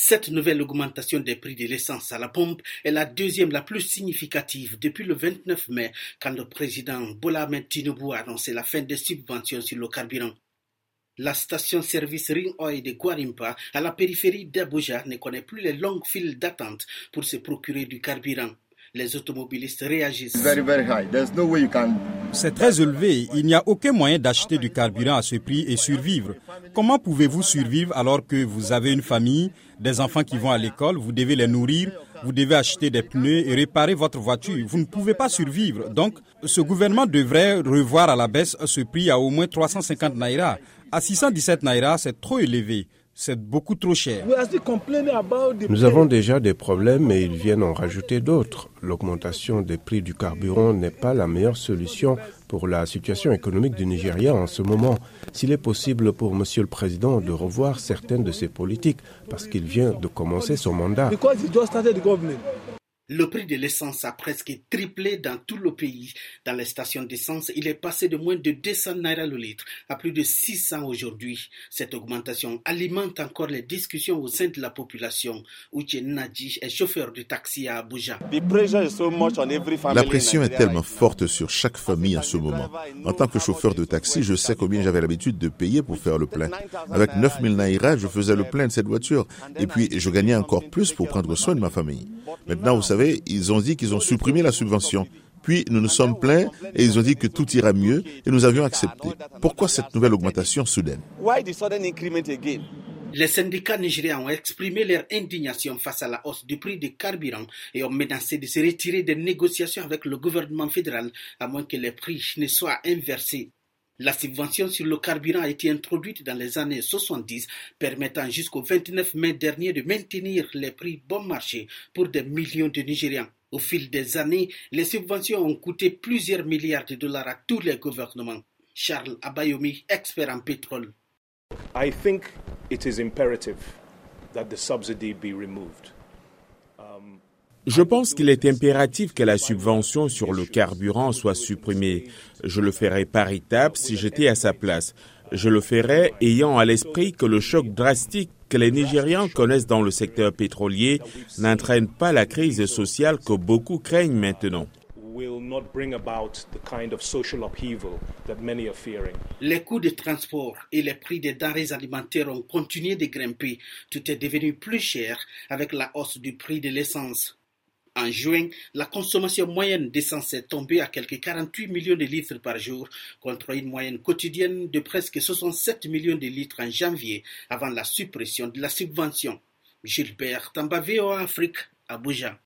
Cette nouvelle augmentation des prix de l'essence à la pompe est la deuxième la plus significative depuis le 29 mai, quand le président Bola Tinubu a annoncé la fin des subventions sur le carburant. La station-service Ring de Guarimpa, à la périphérie d'Abuja, ne connaît plus les longues files d'attente pour se procurer du carburant. Les automobilistes réagissent. C'est très élevé. Il n'y a aucun moyen d'acheter du carburant à ce prix et survivre. Comment pouvez-vous survivre alors que vous avez une famille, des enfants qui vont à l'école, vous devez les nourrir, vous devez acheter des pneus et réparer votre voiture? Vous ne pouvez pas survivre. Donc, ce gouvernement devrait revoir à la baisse ce prix à au moins 350 naira. À 617 naira, c'est trop élevé c'est beaucoup trop cher. Nous avons déjà des problèmes et ils viennent en rajouter d'autres. L'augmentation des prix du carburant n'est pas la meilleure solution pour la situation économique du Nigeria en ce moment. S'il est possible pour Monsieur le Président de revoir certaines de ses politiques parce qu'il vient de commencer son mandat. Le prix de l'essence a presque triplé dans tout le pays. Dans les stations d'essence, il est passé de moins de 200 naira le litre à plus de 600 aujourd'hui. Cette augmentation alimente encore les discussions au sein de la population. Uche Nadji est chauffeur de taxi à Abuja. La pression est tellement forte sur chaque famille en ce moment. En tant que chauffeur de taxi, je sais combien j'avais l'habitude de payer pour faire le plein. Avec 9000 naira, je faisais le plein de cette voiture. Et puis, je gagnais encore plus pour prendre soin de ma famille. Maintenant, vous savez, ils ont dit qu'ils ont supprimé la subvention. Puis nous nous sommes plaints et ils ont dit que tout ira mieux et nous avions accepté. Pourquoi cette nouvelle augmentation soudaine? Les syndicats nigériens ont exprimé leur indignation face à la hausse du prix du carburant et ont menacé de se retirer des négociations avec le gouvernement fédéral à moins que les prix ne soient inversés. La subvention sur le carburant a été introduite dans les années 70, permettant jusqu'au 29 mai dernier de maintenir les prix bon marché pour des millions de Nigérians. Au fil des années, les subventions ont coûté plusieurs milliards de dollars à tous les gouvernements. Charles Abayomi, expert en pétrole. I think it is imperative that the subsidy be removed. Je pense qu'il est impératif que la subvention sur le carburant soit supprimée. Je le ferai par étapes si j'étais à sa place. Je le ferai ayant à l'esprit que le choc drastique que les Nigérians connaissent dans le secteur pétrolier n'entraîne pas la crise sociale que beaucoup craignent maintenant. Les coûts de transport et les prix des denrées alimentaires ont continué de grimper. Tout est devenu plus cher avec la hausse du prix de l'essence. En juin, la consommation moyenne d'essence est tombée à quelques 48 millions de litres par jour, contre une moyenne quotidienne de presque 67 millions de litres en janvier, avant la suppression de la subvention. Gilbert Tambaveo Afrique, Abuja.